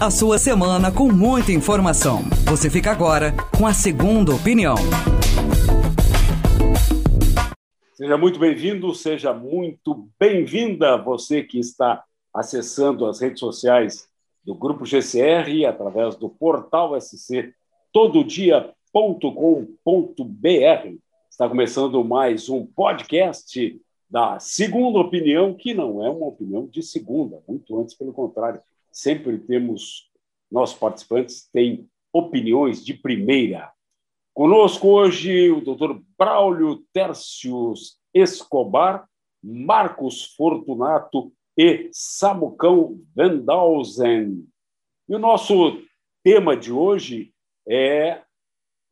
a sua semana com muita informação. Você fica agora com a segunda opinião. Seja muito bem-vindo, seja muito bem-vinda você que está acessando as redes sociais do Grupo GCR através do portal SC tododia.com.br. Está começando mais um podcast da Segunda Opinião, que não é uma opinião de segunda, muito antes, pelo contrário. Sempre temos, nossos participantes têm opiniões de primeira. Conosco hoje o doutor Braulio Tercius Escobar, Marcos Fortunato e Samucão Vandalzen. E o nosso tema de hoje é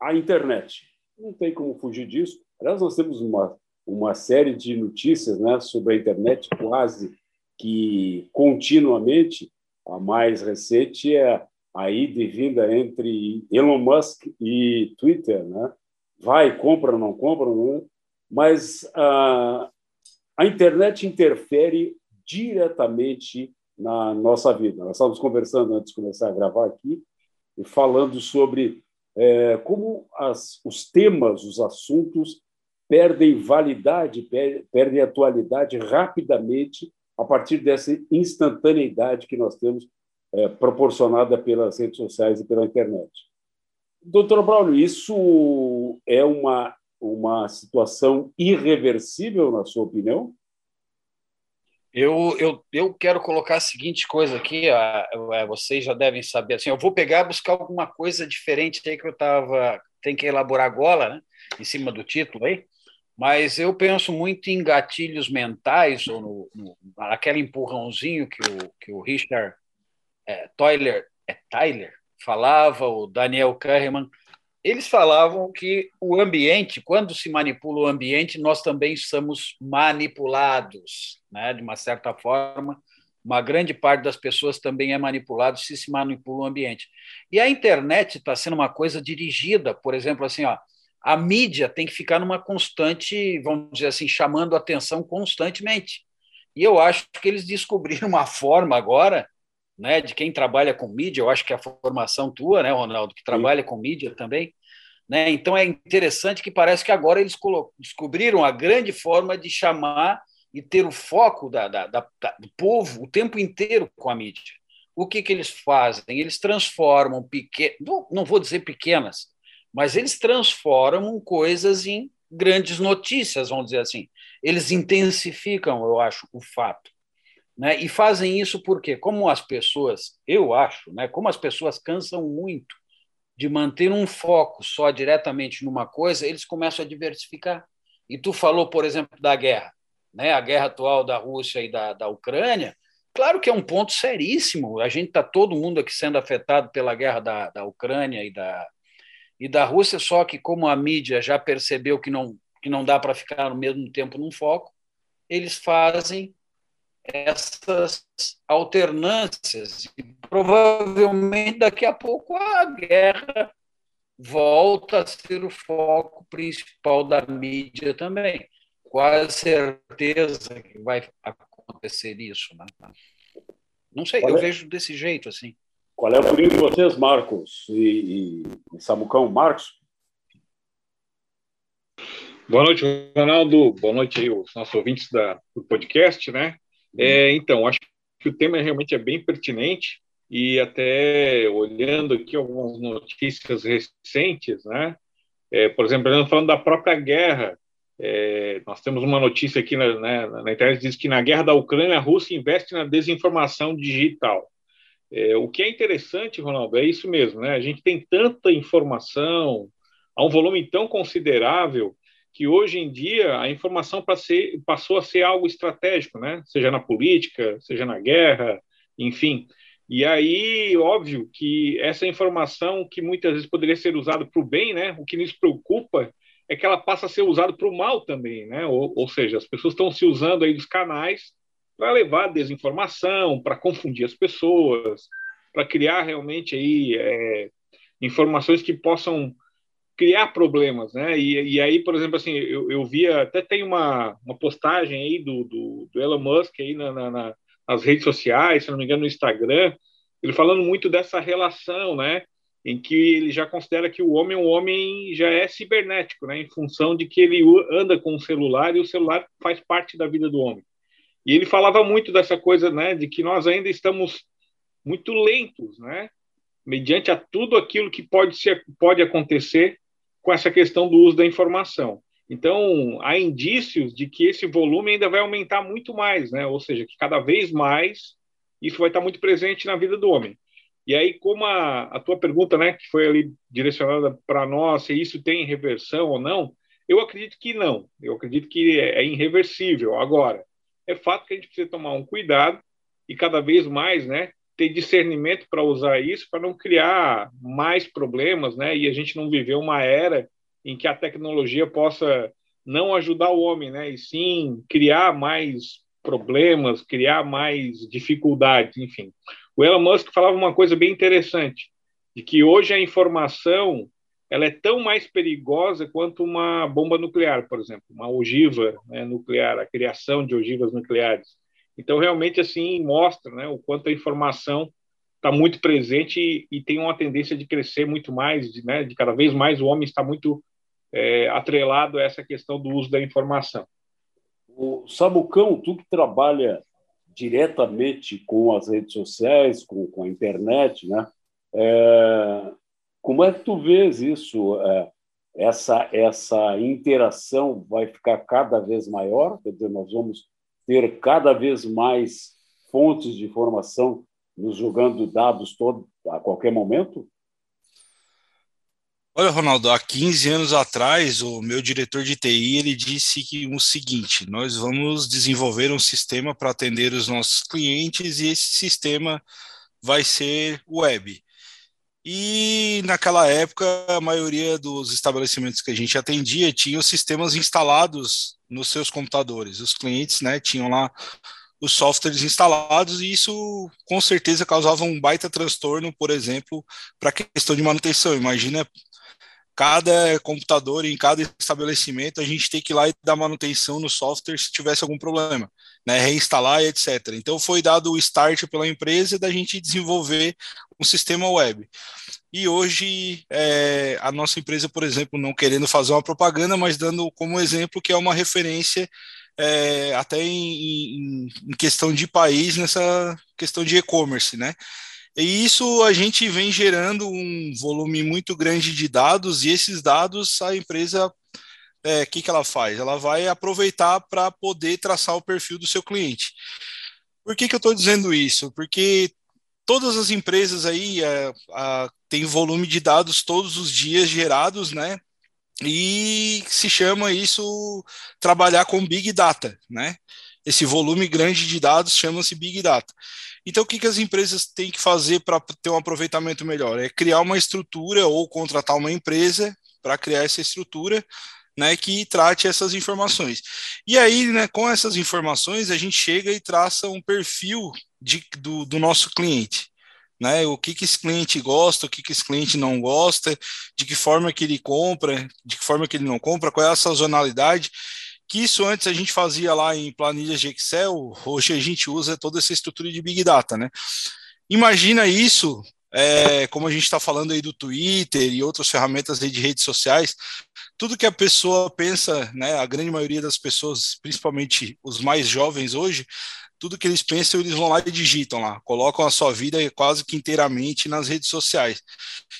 a internet. Não tem como fugir disso. Aliás, nós temos uma, uma série de notícias né, sobre a internet quase que continuamente. A mais recente é a ida e vinda entre Elon Musk e Twitter. Né? Vai, compra, não compra, não. mas a, a internet interfere diretamente na nossa vida. Nós estávamos conversando antes de começar a gravar aqui, falando sobre é, como as, os temas, os assuntos perdem validade, perdem atualidade rapidamente a partir dessa instantaneidade que nós temos é, proporcionada pelas redes sociais e pela internet. Doutor Braulio, isso é uma, uma situação irreversível, na sua opinião? Eu, eu, eu quero colocar a seguinte coisa aqui, a, a, vocês já devem saber. Assim, eu vou pegar buscar alguma coisa diferente aí que eu estava. Tem que elaborar agora, né, em cima do título aí, mas eu penso muito em gatilhos mentais, ou no, no, naquele empurrãozinho que o, que o Richard é, Tyler, é Tyler falava, o Daniel Kahneman eles falavam que o ambiente, quando se manipula o ambiente, nós também somos manipulados, né? de uma certa forma. Uma grande parte das pessoas também é manipulado se se manipula o ambiente. E a internet está sendo uma coisa dirigida, por exemplo, assim, ó, a mídia tem que ficar numa constante, vamos dizer assim, chamando atenção constantemente. E eu acho que eles descobriram uma forma agora né, de quem trabalha com mídia, eu acho que é a formação tua, né, Ronaldo, que trabalha Sim. com mídia também, né? Então é interessante que parece que agora eles descobriram a grande forma de chamar e ter o foco da, da, da, do povo o tempo inteiro com a mídia. O que, que eles fazem? Eles transformam pequenas, não, não vou dizer pequenas, mas eles transformam coisas em grandes notícias, vamos dizer assim. Eles intensificam, eu acho, o fato. Né? E fazem isso porque, como as pessoas, eu acho, né? como as pessoas cansam muito de manter um foco só diretamente numa coisa, eles começam a diversificar. E tu falou, por exemplo, da guerra, né? a guerra atual da Rússia e da, da Ucrânia, claro que é um ponto seríssimo. A gente está todo mundo aqui sendo afetado pela guerra da, da Ucrânia e da, e da Rússia, só que como a mídia já percebeu que não, que não dá para ficar no mesmo tempo num foco, eles fazem essas alternâncias. E provavelmente daqui a pouco a guerra volta a ser o foco principal da mídia também. Quase certeza que vai acontecer isso. Né? Não sei, Qual eu vejo desse jeito assim. Qual é o opinião de vocês, Marcos e, e, e Samucão? Marcos? Boa noite, Ronaldo. Boa noite aí, os nossos ouvintes da, do podcast, né? É, então, acho que o tema realmente é bem pertinente e até olhando aqui algumas notícias recentes, né? É, por exemplo, falando da própria guerra, é, nós temos uma notícia aqui na, né, na, internet que diz que na guerra da Ucrânia a Rússia investe na desinformação digital. É, o que é interessante, Ronaldo, é isso mesmo, né? A gente tem tanta informação, a um volume tão considerável que hoje em dia a informação passou a ser algo estratégico, né? Seja na política, seja na guerra, enfim. E aí, óbvio que essa informação que muitas vezes poderia ser usada para o bem, né? O que nos preocupa é que ela passa a ser usada para o mal também, né? Ou, ou seja, as pessoas estão se usando aí dos canais para levar desinformação, para confundir as pessoas, para criar realmente aí é, informações que possam criar problemas, né? E, e aí, por exemplo, assim, eu, eu via, até tem uma, uma postagem aí do, do, do Elon Musk aí na, na, nas redes sociais, se não me engano, no Instagram, ele falando muito dessa relação, né? Em que ele já considera que o homem, o homem já é cibernético, né? Em função de que ele anda com o celular e o celular faz parte da vida do homem. E ele falava muito dessa coisa, né? De que nós ainda estamos muito lentos, né? Mediante a tudo aquilo que pode ser, pode acontecer com essa questão do uso da informação. Então, há indícios de que esse volume ainda vai aumentar muito mais, né? Ou seja, que cada vez mais isso vai estar muito presente na vida do homem. E aí, como a, a tua pergunta, né, que foi ali direcionada para nós, se isso tem reversão ou não, eu acredito que não. Eu acredito que é, é irreversível. Agora, é fato que a gente precisa tomar um cuidado e cada vez mais, né, ter discernimento para usar isso, para não criar mais problemas, né, e a gente não viver uma era em que a tecnologia possa não ajudar o homem, né, e sim criar mais problemas, criar mais dificuldades, enfim. O Elon Musk falava uma coisa bem interessante, de que hoje a informação ela é tão mais perigosa quanto uma bomba nuclear, por exemplo, uma ogiva né, nuclear, a criação de ogivas nucleares. Então, realmente, assim, mostra né, o quanto a informação está muito presente e, e, tem uma tendência de crescer muito mais, de, né, de cada vez mais o homem está muito é, atrelado a essa questão do uso da informação. O Samucão, tu que trabalha diretamente com as redes sociais, com, com a internet, né? É, como é que tu vês isso? É, essa, essa interação vai ficar cada vez maior? Quer dizer, nós vamos ter cada vez mais fontes de informação nos jogando dados todo, a qualquer momento? Olha, Ronaldo, há 15 anos atrás, o meu diretor de TI ele disse que o seguinte: nós vamos desenvolver um sistema para atender os nossos clientes e esse sistema vai ser web. E naquela época, a maioria dos estabelecimentos que a gente atendia tinham sistemas instalados nos seus computadores. Os clientes, né, tinham lá os softwares instalados e isso com certeza causava um baita transtorno, por exemplo, para a questão de manutenção. Imagina cada computador em cada estabelecimento a gente tem que ir lá e dar manutenção no software se tivesse algum problema, né, reinstalar e etc. Então foi dado o start pela empresa da gente desenvolver um sistema web. E hoje é, a nossa empresa, por exemplo, não querendo fazer uma propaganda, mas dando como exemplo que é uma referência é, até em, em, questão de país nessa questão de e-commerce, né? E isso a gente vem gerando um volume muito grande de dados, e esses dados a empresa, o é, que, que ela faz? Ela vai aproveitar para poder traçar o perfil do seu cliente. Por que, que eu estou dizendo isso? Porque todas as empresas aí é, volume de dados todos os dias gerados, né? E se chama isso trabalhar com Big Data, né? Esse volume grande de dados chama-se Big Data. Então, o que, que as empresas têm que fazer para ter um aproveitamento melhor? É criar uma estrutura ou contratar uma empresa para criar essa estrutura né, que trate essas informações. E aí, né, com essas informações, a gente chega e traça um perfil de, do, do nosso cliente. Né, o que, que esse cliente gosta, o que, que esse cliente não gosta, de que forma que ele compra, de que forma que ele não compra, qual é a sazonalidade que isso antes a gente fazia lá em planilhas de Excel, hoje a gente usa toda essa estrutura de Big Data, né? Imagina isso, é, como a gente está falando aí do Twitter e outras ferramentas de redes sociais, tudo que a pessoa pensa, né, a grande maioria das pessoas, principalmente os mais jovens hoje, tudo que eles pensam, eles vão lá e digitam lá, colocam a sua vida quase que inteiramente nas redes sociais.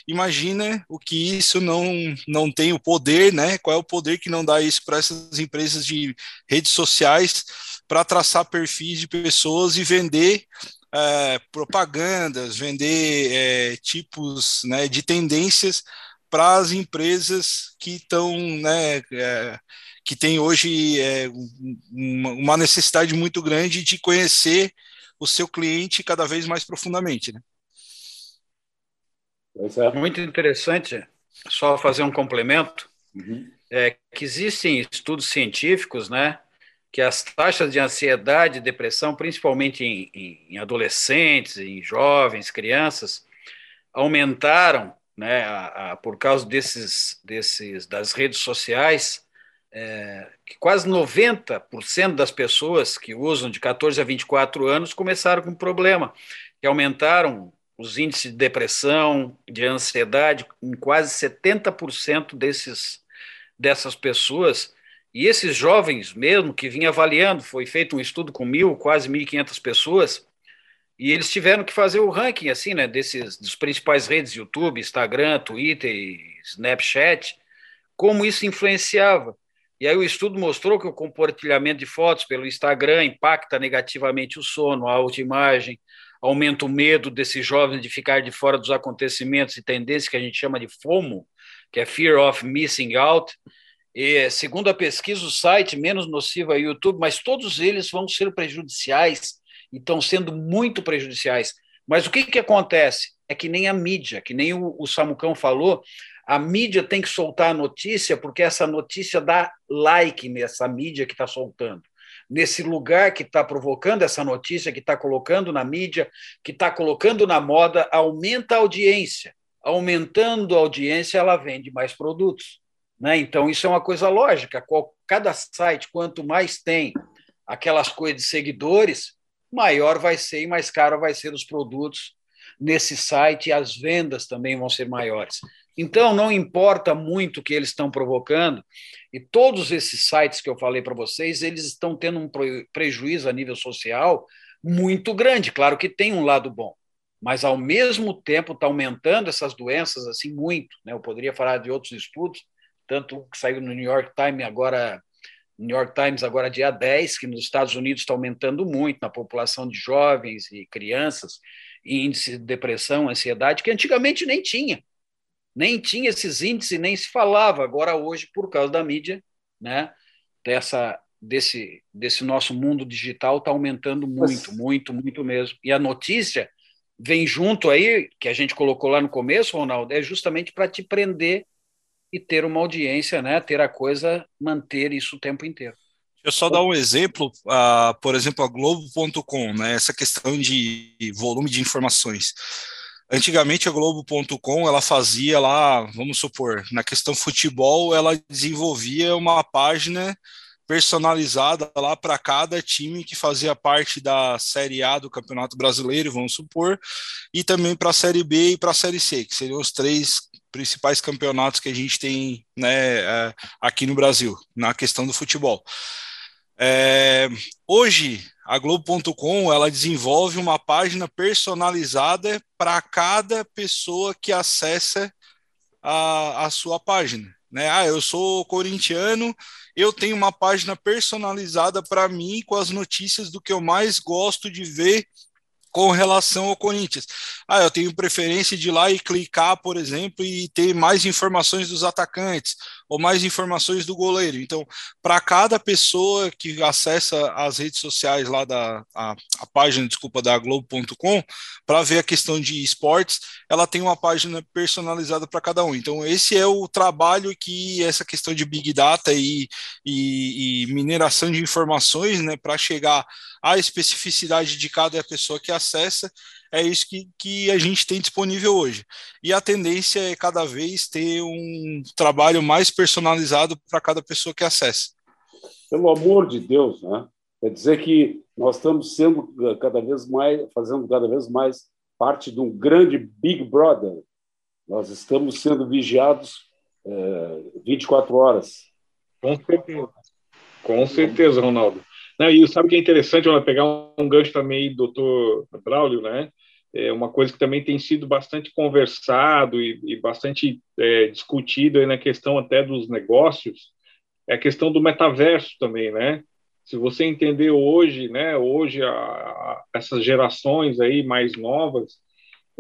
Imagina o que isso não, não tem o poder, né? Qual é o poder que não dá isso para essas empresas de redes sociais para traçar perfis de pessoas e vender é, propagandas, vender é, tipos né, de tendências para as empresas que estão né, é, que tem hoje é, uma necessidade muito grande de conhecer o seu cliente cada vez mais profundamente. Né? É. Muito interessante, só fazer um complemento, uhum. é que existem estudos científicos, né, que as taxas de ansiedade e depressão, principalmente em, em, em adolescentes, em jovens, crianças, aumentaram, né, a, a, por causa desses, desses das redes sociais, é, que quase 90% das pessoas que usam de 14 a 24 anos começaram com problema, que aumentaram os índices de depressão, de ansiedade, em quase 70% desses, dessas pessoas. E esses jovens mesmo, que vinha avaliando, foi feito um estudo com mil, quase 1.500 pessoas, e eles tiveram que fazer o ranking assim, né, desses dos principais redes, YouTube, Instagram, Twitter, Snapchat, como isso influenciava. E aí o estudo mostrou que o compartilhamento de fotos pelo Instagram impacta negativamente o sono, a autoimagem, aumenta o medo desses jovens de ficar de fora dos acontecimentos e tendências que a gente chama de FOMO, que é Fear of Missing Out. E, segundo a pesquisa, o site menos nocivo é o YouTube, mas todos eles vão ser prejudiciais e estão sendo muito prejudiciais. Mas o que, que acontece? É que nem a mídia, que nem o, o Samucão falou, a mídia tem que soltar a notícia porque essa notícia dá like nessa mídia que está soltando. Nesse lugar que está provocando essa notícia, que está colocando na mídia, que está colocando na moda, aumenta a audiência. Aumentando a audiência, ela vende mais produtos. Né? Então, isso é uma coisa lógica. Cada site, quanto mais tem aquelas coisas de seguidores, maior vai ser e mais caro vai ser os produtos nesse site as vendas também vão ser maiores. Então, não importa muito o que eles estão provocando, e todos esses sites que eu falei para vocês, eles estão tendo um prejuízo a nível social muito grande. Claro que tem um lado bom, mas ao mesmo tempo está aumentando essas doenças assim muito. Né? Eu poderia falar de outros estudos, tanto que saiu no New York Times agora New York Times, agora dia 10, que nos Estados Unidos está aumentando muito na população de jovens e crianças, e índice de depressão, ansiedade, que antigamente nem tinha. Nem tinha esses índices, nem se falava. Agora, hoje, por causa da mídia, né, dessa, desse, desse nosso mundo digital, está aumentando muito, muito, muito mesmo. E a notícia vem junto aí, que a gente colocou lá no começo, Ronaldo, é justamente para te prender e ter uma audiência, né? Ter a coisa, manter isso o tempo inteiro. Eu só dar um exemplo, uh, por exemplo, a Globo.com, né? Essa questão de volume de informações. Antigamente a Globo.com ela fazia lá, vamos supor, na questão futebol, ela desenvolvia uma página personalizada lá para cada time que fazia parte da Série A do Campeonato Brasileiro, vamos supor, e também para a Série B e para a Série C, que seriam os três principais campeonatos que a gente tem né, é, aqui no Brasil, na questão do futebol. É, hoje, a Globo.com ela desenvolve uma página personalizada para cada pessoa que acessa a, a sua página. Né? Ah, eu sou corintiano, eu tenho uma página personalizada para mim com as notícias do que eu mais gosto de ver com relação ao Corinthians. Ah, eu tenho preferência de ir lá e clicar, por exemplo, e ter mais informações dos atacantes ou mais informações do goleiro. Então, para cada pessoa que acessa as redes sociais lá da a, a página, desculpa, da Globo.com, para ver a questão de esportes, ela tem uma página personalizada para cada um. Então, esse é o trabalho que essa questão de Big Data e, e, e mineração de informações, né, para chegar à especificidade de cada pessoa que acessa, é isso que, que a gente tem disponível hoje. E a tendência é cada vez ter um trabalho mais personalizado para cada pessoa que acessa. Pelo amor de Deus, né? Quer dizer que nós estamos sendo eh, cada vez mais, fazendo cada vez mais parte de um grande Big Brother. Nós estamos sendo vigiados é, 24 horas. Com certeza. Com certeza, Ronaldo. Não, e sabe o que é interessante? Vou pegar um gancho também do doutor Braulio, né? É uma coisa que também tem sido bastante conversado e, e bastante é, discutido na questão até dos negócios, é a questão do metaverso também, né? Se você entender hoje, né? Hoje a, a, essas gerações aí mais novas,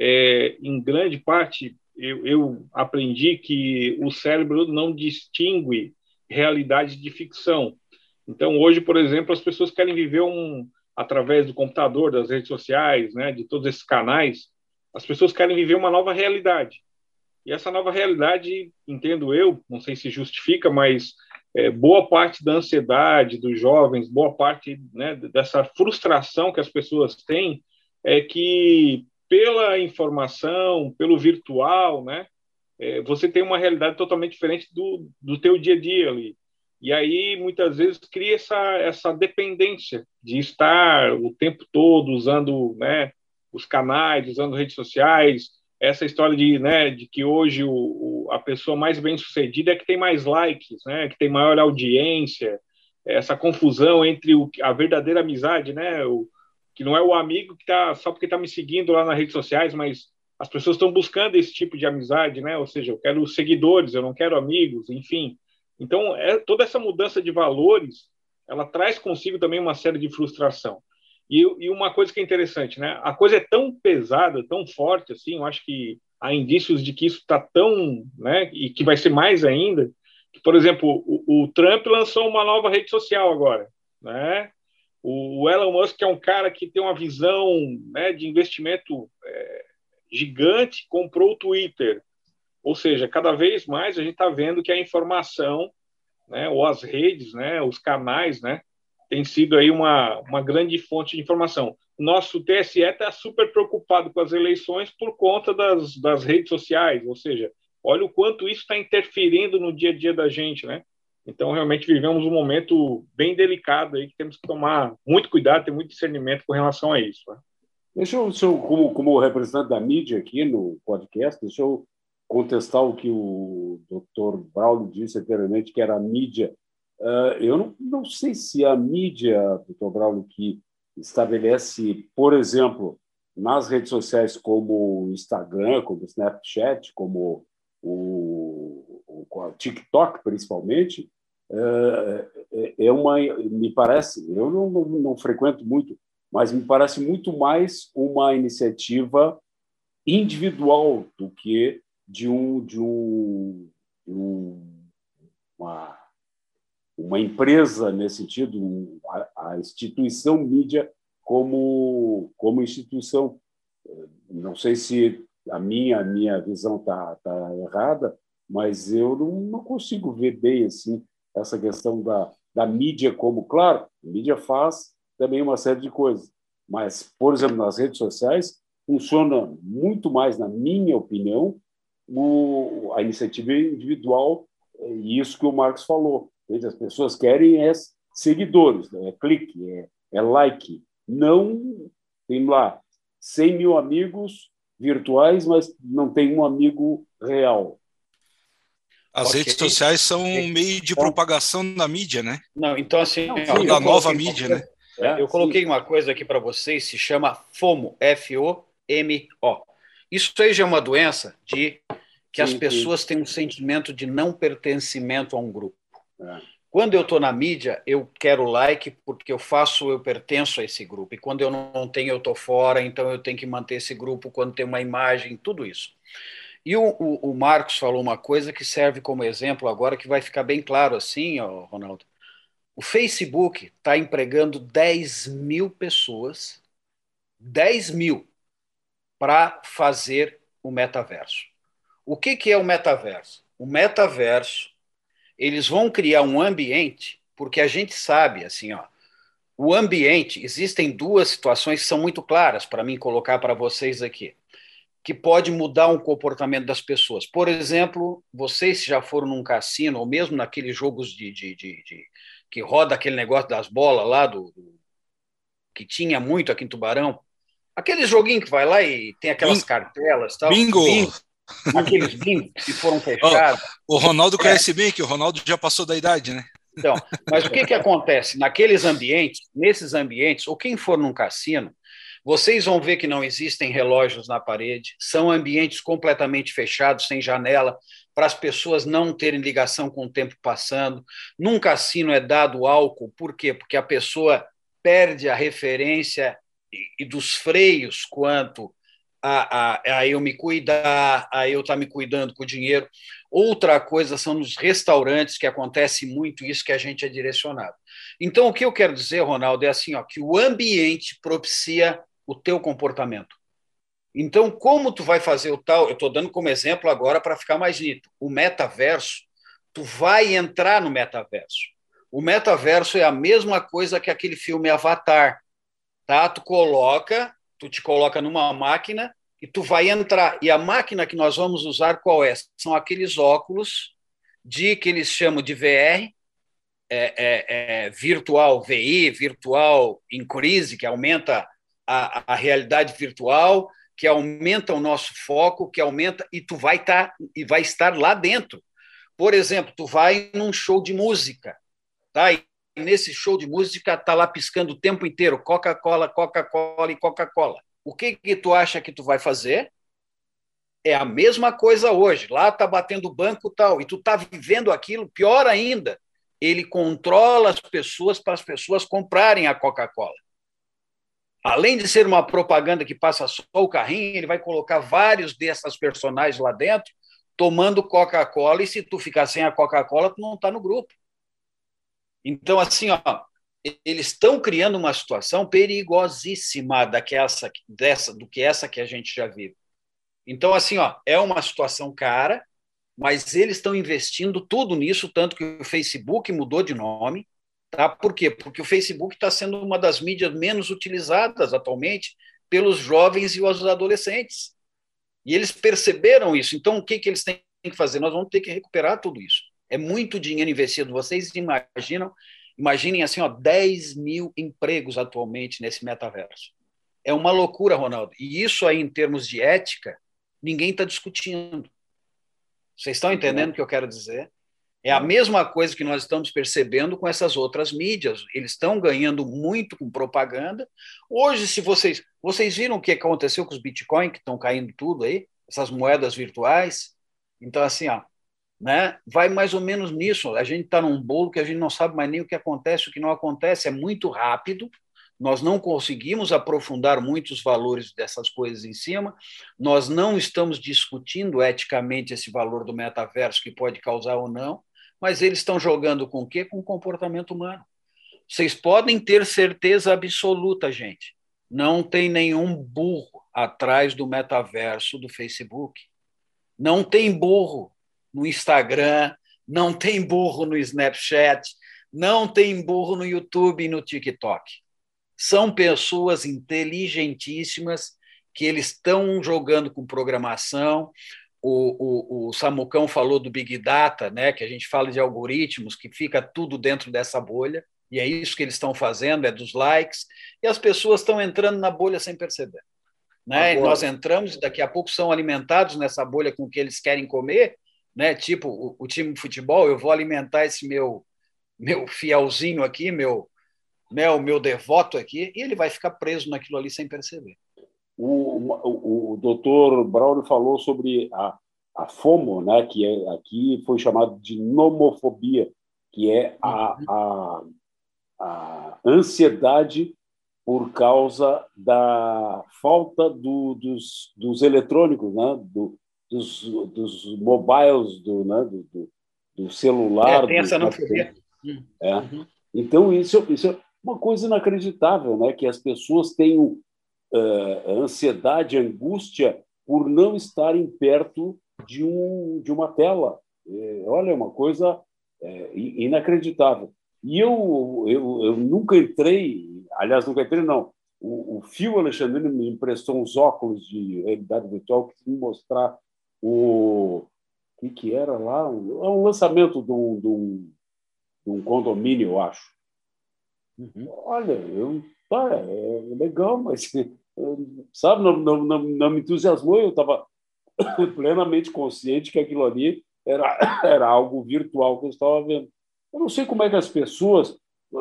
é, em grande parte eu, eu aprendi que o cérebro não distingue realidade de ficção. Então, hoje, por exemplo, as pessoas querem viver um, através do computador, das redes sociais, né, de todos esses canais, as pessoas querem viver uma nova realidade. E essa nova realidade, entendo eu, não sei se justifica, mas é, boa parte da ansiedade dos jovens, boa parte né, dessa frustração que as pessoas têm, é que pela informação, pelo virtual, né, é, você tem uma realidade totalmente diferente do, do teu dia a dia ali. E aí, muitas vezes, cria essa, essa dependência de estar o tempo todo usando né, os canais, usando redes sociais, essa história de, né, de que hoje o, o, a pessoa mais bem sucedida é que tem mais likes, né, que tem maior audiência, essa confusão entre o, a verdadeira amizade, né, o, que não é o amigo que está só porque está me seguindo lá nas redes sociais, mas as pessoas estão buscando esse tipo de amizade, né? Ou seja, eu quero seguidores, eu não quero amigos, enfim. Então, é, toda essa mudança de valores, ela traz consigo também uma série de frustração. E, e, uma coisa que é interessante, né? A coisa é tão pesada, tão forte assim, eu acho que há indícios de que isso está tão, né? E que vai ser mais ainda. Que, por exemplo, o, o, Trump lançou uma nova rede social agora, né? O Elon Musk é um cara que tem uma visão né, de investimento é, gigante, comprou o Twitter. Ou seja, cada vez mais a gente está vendo que a informação, né, ou as redes, né, os canais, né, tem sido aí uma, uma grande fonte de informação. Nosso TSE está super preocupado com as eleições por conta das, das redes sociais, ou seja, olha o quanto isso está interferindo no dia a dia da gente, né? Então, realmente vivemos um momento bem delicado aí que temos que tomar muito cuidado, ter muito discernimento com relação a isso. Né? Deixa eu, como, como representante da mídia aqui no podcast, deixa eu contestar o que o Dr. Braulio disse anteriormente, que era a mídia Uh, eu não, sei se a mídia, doutor Braulio, que estabelece, por exemplo, nas redes sociais como o Instagram, como o Snapchat, como o, TikTok, principalmente, uh, é uma, me parece, eu não, não, não frequento muito, mas me parece muito mais uma iniciativa individual do que de um de um, um uma uma empresa nesse sentido, a, a instituição mídia como como instituição. Não sei se a minha a minha visão está tá errada, mas eu não, não consigo ver bem assim essa questão da, da mídia como claro, a mídia faz também uma série de coisas, mas por exemplo nas redes sociais funciona muito mais, na minha opinião, o, a iniciativa individual e isso que o Marcos falou as pessoas querem é seguidores, né? é clique, é, é like. Não tem lá 100 mil amigos virtuais, mas não tem um amigo real. As okay. redes sociais são um meio de propagação da mídia, né? Não, então assim, não, sim, da nova mídia, né? É, eu coloquei sim. uma coisa aqui para vocês, se chama FOMO, F-O-M-O. Isso aí já é uma doença de que as pessoas têm um sentimento de não pertencimento a um grupo. É. Quando eu estou na mídia, eu quero like porque eu faço, eu pertenço a esse grupo. E quando eu não tenho, eu estou fora, então eu tenho que manter esse grupo quando tem uma imagem, tudo isso. E o, o, o Marcos falou uma coisa que serve como exemplo agora, que vai ficar bem claro assim, ó, Ronaldo. O Facebook está empregando 10 mil pessoas, 10 mil, para fazer o metaverso. O que, que é o metaverso? O metaverso eles vão criar um ambiente, porque a gente sabe, assim, ó, o ambiente, existem duas situações que são muito claras para mim colocar para vocês aqui, que pode mudar um comportamento das pessoas. Por exemplo, vocês já foram num cassino, ou mesmo naqueles jogos de, de, de, de que roda aquele negócio das bolas lá, do, do, que tinha muito aqui em Tubarão, aquele joguinho que vai lá e tem aquelas Bing, cartelas tal. Bingo! bingo aqueles bingos que foram fechados. Oh, o Ronaldo é. conhece bem que o Ronaldo já passou da idade, né? Então, mas o que, que acontece? Naqueles ambientes, nesses ambientes, ou quem for num cassino, vocês vão ver que não existem relógios na parede, são ambientes completamente fechados, sem janela, para as pessoas não terem ligação com o tempo passando. Num cassino é dado álcool, por quê? Porque a pessoa perde a referência e, e dos freios quanto a, a, a eu me cuidar, a eu estar tá me cuidando com o dinheiro. Outra coisa são nos restaurantes, que acontece muito isso, que a gente é direcionado. Então, o que eu quero dizer, Ronaldo, é assim, ó, que o ambiente propicia o teu comportamento. Então, como tu vai fazer o tal, eu estou dando como exemplo agora para ficar mais nítido, o metaverso, tu vai entrar no metaverso. O metaverso é a mesma coisa que aquele filme Avatar, tá? Tu coloca tu te coloca numa máquina e tu vai entrar. E a máquina que nós vamos usar qual é? São aqueles óculos de que eles chamam de VR, é, é, é, virtual VI, virtual increase, que aumenta a, a realidade virtual, que aumenta o nosso foco, que aumenta e tu vai estar tá, e vai estar lá dentro. Por exemplo, tu vai num show de música, tá? Nesse show de música tá lá piscando o tempo inteiro Coca-Cola, Coca-Cola e Coca-Cola. O que que tu acha que tu vai fazer? É a mesma coisa hoje. Lá tá batendo banco tal e tu tá vivendo aquilo. Pior ainda, ele controla as pessoas para as pessoas comprarem a Coca-Cola. Além de ser uma propaganda que passa só o carrinho, ele vai colocar vários dessas personagens lá dentro tomando Coca-Cola, e se tu ficar sem a Coca-Cola, tu não está no grupo. Então, assim, ó, eles estão criando uma situação perigosíssima daquela, dessa, do que essa que a gente já vive. Então, assim, ó, é uma situação cara, mas eles estão investindo tudo nisso, tanto que o Facebook mudou de nome. Tá? Por quê? Porque o Facebook está sendo uma das mídias menos utilizadas atualmente pelos jovens e os adolescentes. E eles perceberam isso. Então, o que, que eles têm que fazer? Nós vamos ter que recuperar tudo isso. É muito dinheiro investido. Vocês imaginam, imaginem assim, ó, 10 mil empregos atualmente nesse metaverso. É uma loucura, Ronaldo. E isso aí, em termos de ética, ninguém está discutindo. Vocês estão entendendo o que eu quero dizer? É a mesma coisa que nós estamos percebendo com essas outras mídias. Eles estão ganhando muito com propaganda. Hoje, se vocês vocês viram o que aconteceu com os Bitcoin que estão caindo tudo aí, essas moedas virtuais. Então, assim, ó, né? Vai mais ou menos nisso. A gente está num bolo que a gente não sabe mais nem o que acontece, o que não acontece. É muito rápido. Nós não conseguimos aprofundar muitos valores dessas coisas em cima. Nós não estamos discutindo eticamente esse valor do metaverso que pode causar ou não mas eles estão jogando com o quê? Com o comportamento humano. Vocês podem ter certeza absoluta, gente. Não tem nenhum burro atrás do metaverso do Facebook. Não tem burro no Instagram, não tem burro no Snapchat, não tem burro no YouTube e no TikTok. São pessoas inteligentíssimas que eles estão jogando com programação, o, o, o, Samucão falou do Big Data, né, que a gente fala de algoritmos, que fica tudo dentro dessa bolha, e é isso que eles estão fazendo, é dos likes, e as pessoas estão entrando na bolha sem perceber. Né? nós entramos e daqui a pouco são alimentados nessa bolha com o que eles querem comer, né? tipo o, o time de futebol, eu vou alimentar esse meu, meu fielzinho aqui, meu, né, o meu devoto aqui, e ele vai ficar preso naquilo ali sem perceber. O, o, o doutor Braulio falou sobre a, a FOMO, né, que é, aqui foi chamado de nomofobia, que é a, a, a ansiedade por causa da falta do, dos, dos eletrônicos, né, do, dos, dos mobiles, do, né, do, do, do celular. É, tem essa nomofobia. É. Uhum. Então, isso, isso é uma coisa inacreditável, né, que as pessoas tenham uh, ansiedade, angústia por não estarem perto de, um, de uma tela. É, olha, é uma coisa é, inacreditável. E eu, eu, eu nunca entrei, aliás, nunca entrei, não. O, o Fio Alexandre me emprestou uns óculos de realidade virtual que me mostrar o que, que era lá, um, é um lançamento de um, de um, de um condomínio, eu acho. Uhum. Olha, eu Tá, é legal, mas sabe, não, não, não, não me entusiasmou. Eu estava plenamente consciente que aquilo ali era, era algo virtual que eu estava vendo. Eu não sei como é que as pessoas,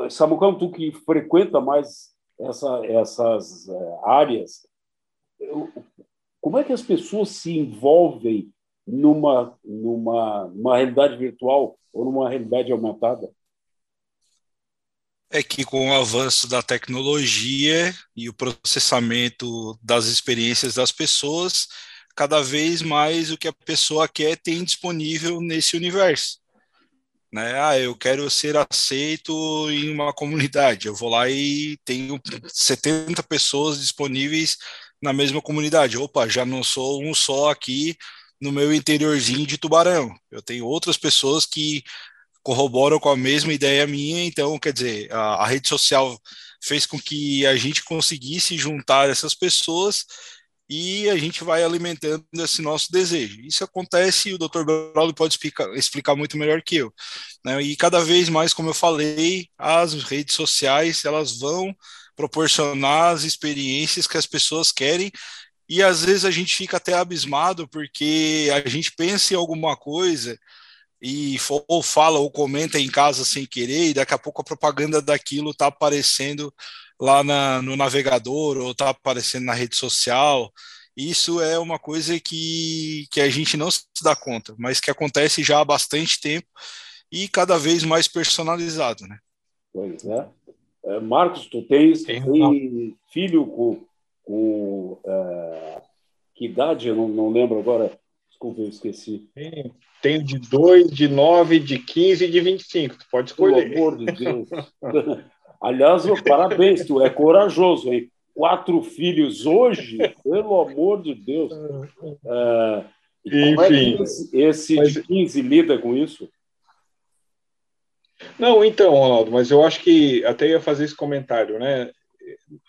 Samucão, tu que frequenta mais essa, essas é, áreas, eu, como é que as pessoas se envolvem numa, numa, numa realidade virtual ou numa realidade aumentada? é que com o avanço da tecnologia e o processamento das experiências das pessoas, cada vez mais o que a pessoa quer tem disponível nesse universo. Né? Ah, eu quero ser aceito em uma comunidade. Eu vou lá e tenho 70 pessoas disponíveis na mesma comunidade. Opa, já não sou um só aqui no meu interiorzinho de Tubarão. Eu tenho outras pessoas que corroboram com a mesma ideia minha, então, quer dizer, a, a rede social fez com que a gente conseguisse juntar essas pessoas e a gente vai alimentando esse nosso desejo. Isso acontece, o Dr. Braulio pode explicar, explicar muito melhor que eu. Né? E cada vez mais, como eu falei, as redes sociais elas vão proporcionar as experiências que as pessoas querem e às vezes a gente fica até abismado porque a gente pensa em alguma coisa e ou fala ou comenta em casa sem querer e daqui a pouco a propaganda daquilo está aparecendo lá na, no navegador ou está aparecendo na rede social. Isso é uma coisa que, que a gente não se dá conta, mas que acontece já há bastante tempo e cada vez mais personalizado, né? Pois é. é Marcos, tu tens, tem filho com, com é, que idade? Eu não, não lembro agora. Desculpa, eu esqueci. Tenho, tenho de 2, de 9, de 15 e de 25. Tu pode escolher. Pelo amor de Deus. Aliás, parabéns, tu é corajoso, hein? Quatro filhos hoje, pelo amor de Deus. É, Enfim. É esse, esse mas... de 15 lida com isso? Não, então, Ronaldo, mas eu acho que até ia fazer esse comentário, né?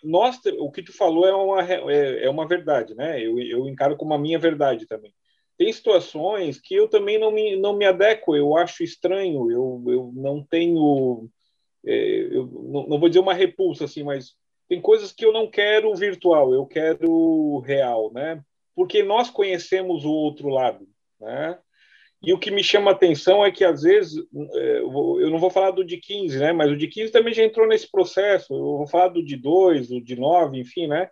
Nós, o que tu falou é uma, é, é uma verdade, né? Eu, eu encaro como a minha verdade também. Tem situações que eu também não me, não me adequo, eu acho estranho, eu, eu não tenho, é, eu não, não vou dizer uma repulsa, assim, mas tem coisas que eu não quero virtual, eu quero real, né? Porque nós conhecemos o outro lado, né? E o que me chama atenção é que, às vezes, é, eu não vou falar do de 15, né? Mas o de 15 também já entrou nesse processo. Eu vou falar do de 2, do de 9, enfim, né?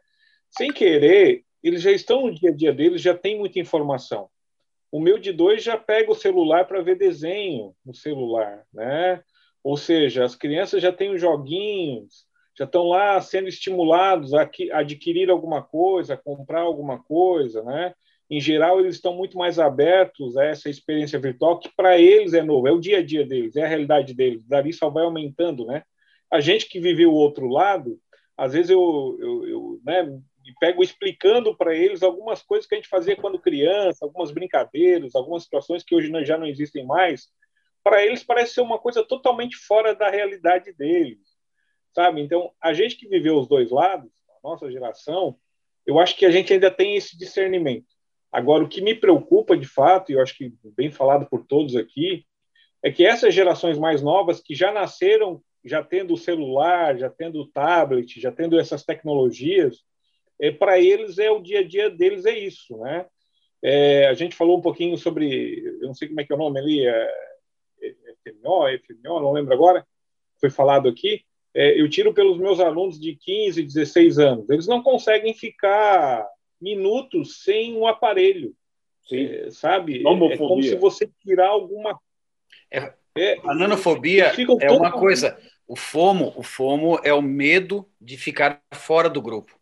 Sem querer, eles já estão no dia a dia deles, já tem muita informação. O meu de 2 já pega o celular para ver desenho no celular, né? Ou seja, as crianças já têm os joguinhos, já estão lá sendo estimulados a adquirir alguma coisa, a comprar alguma coisa, né? em geral, eles estão muito mais abertos a essa experiência virtual, que para eles é novo, é o dia a dia deles, é a realidade deles. Dali só vai aumentando, né? A gente que viveu o outro lado, às vezes eu, eu, eu né, me pego explicando para eles algumas coisas que a gente fazia quando criança, algumas brincadeiras, algumas situações que hoje já não existem mais. Para eles parece ser uma coisa totalmente fora da realidade deles, sabe? Então, a gente que viveu os dois lados, a nossa geração, eu acho que a gente ainda tem esse discernimento Agora, o que me preocupa de fato, e eu acho que bem falado por todos aqui, é que essas gerações mais novas que já nasceram já tendo o celular, já tendo o tablet, já tendo essas tecnologias, é, para eles é o dia a dia deles é isso, né? É, a gente falou um pouquinho sobre, eu não sei como é que é o nome ali, é, FMO, é FMO, não lembro agora, foi falado aqui. É, eu tiro pelos meus alunos de 15, 16 anos. Eles não conseguem ficar minutos sem um aparelho. É, sabe? É como se você tirar alguma. É, é a nanofobia é uma coisa. O FOMO, o FOMO é o medo de ficar fora do grupo.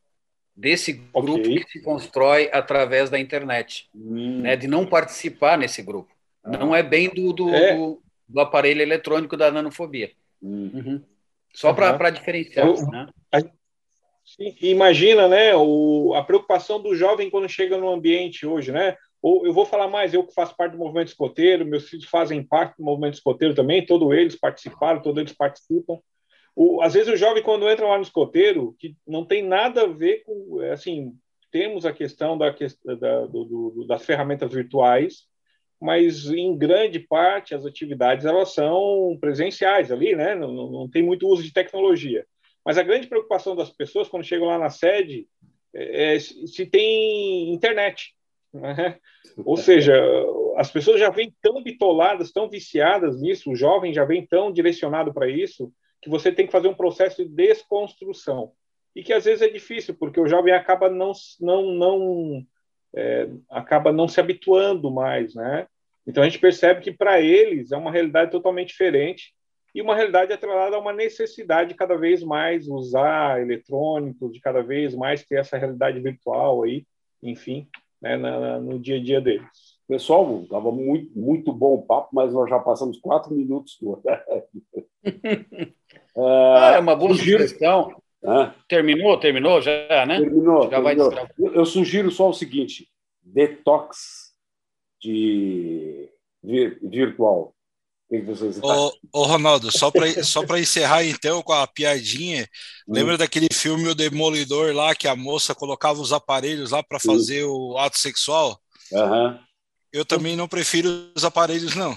Desse grupo okay. que se constrói através da internet. Hum. Né, de não participar nesse grupo. Ah. Não é bem do, do, é. do, do, aparelho eletrônico da nanofobia. Hum. Uhum. Só uhum. para diferenciar. Eu, né? Imagina, né, o, a preocupação do jovem quando chega no ambiente hoje, né? Ou eu vou falar mais, eu que faço parte do movimento escoteiro, meus filhos fazem parte do movimento escoteiro também, todos eles participaram, todos eles participam. O, às vezes o jovem quando entra lá no escoteiro, que não tem nada a ver com, assim, temos a questão da, da do, do, das ferramentas virtuais, mas em grande parte as atividades elas são presenciais ali, né? Não, não, não tem muito uso de tecnologia. Mas a grande preocupação das pessoas quando chegam lá na sede é, é se tem internet. Né? Ou seja, as pessoas já vêm tão bitoladas, tão viciadas nisso, o jovem já vem tão direcionado para isso, que você tem que fazer um processo de desconstrução. E que às vezes é difícil, porque o jovem acaba não, não, não, é, acaba não se habituando mais, né? Então a gente percebe que para eles é uma realidade totalmente diferente e uma realidade atrelada a uma necessidade de cada vez mais usar eletrônicos, de cada vez mais ter essa realidade virtual aí, enfim, né, na, no dia a dia deles. Pessoal, estava muito, muito bom o papo, mas nós já passamos quatro minutos do ah, é uma boa sugiro... sugestão. Ah. Terminou? Terminou já, né? Terminou. Já terminou. Vai eu sugiro só o seguinte: detox de virtual. O que vocês ô, ô, Ronaldo, só para só encerrar então com a piadinha, hum. lembra daquele filme O Demolidor lá que a moça colocava os aparelhos lá para fazer hum. o ato sexual? Uhum. Eu também não prefiro os aparelhos, não.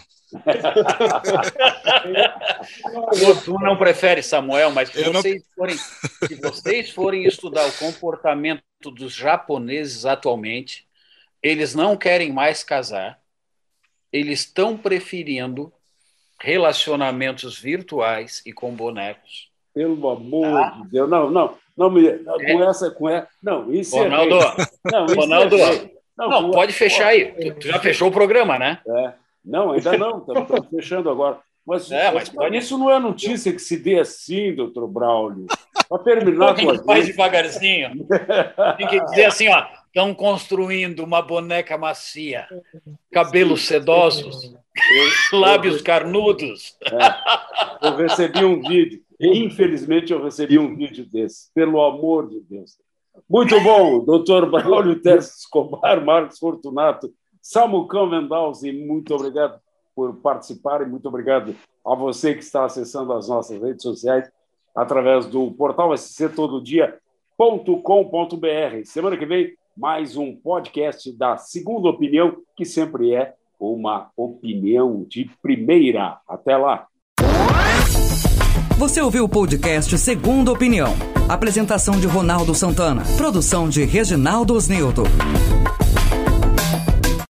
Tu não prefere Samuel, mas se vocês, não... forem, se vocês forem estudar o comportamento dos japoneses atualmente, eles não querem mais casar, eles estão preferindo relacionamentos virtuais e com bonecos. Pelo amor ah. de Deus, não, não, não me, é. com essa, com essa, não, isso Ronaldo, é não, isso Ronaldo, é não, não pode fechar aí. Tu, tu, já fechou o programa, né? É. Não, ainda não, estamos fechando agora. Mas, é, mas pode... isso não é notícia que se dê assim, doutor Braulio. Para terminar com a Mais devagarzinho. Tem que dizer assim, ó, estão construindo uma boneca macia, cabelos sedosos, eu, lábios eu, carnudos. É, eu recebi um vídeo, infelizmente eu recebi um vídeo desse, pelo amor de Deus. Muito bom, doutor Braulio Terces Escobar, Marcos Fortunato, Samucão Vendalzi, muito obrigado por participar e muito obrigado a você que está acessando as nossas redes sociais através do portal sctododia.com.br. Semana que vem, mais um podcast da Segunda Opinião, que sempre é uma opinião de primeira. Até lá! Você ouviu o podcast Segunda Opinião. Apresentação de Ronaldo Santana. Produção de Reginaldo Osnildo.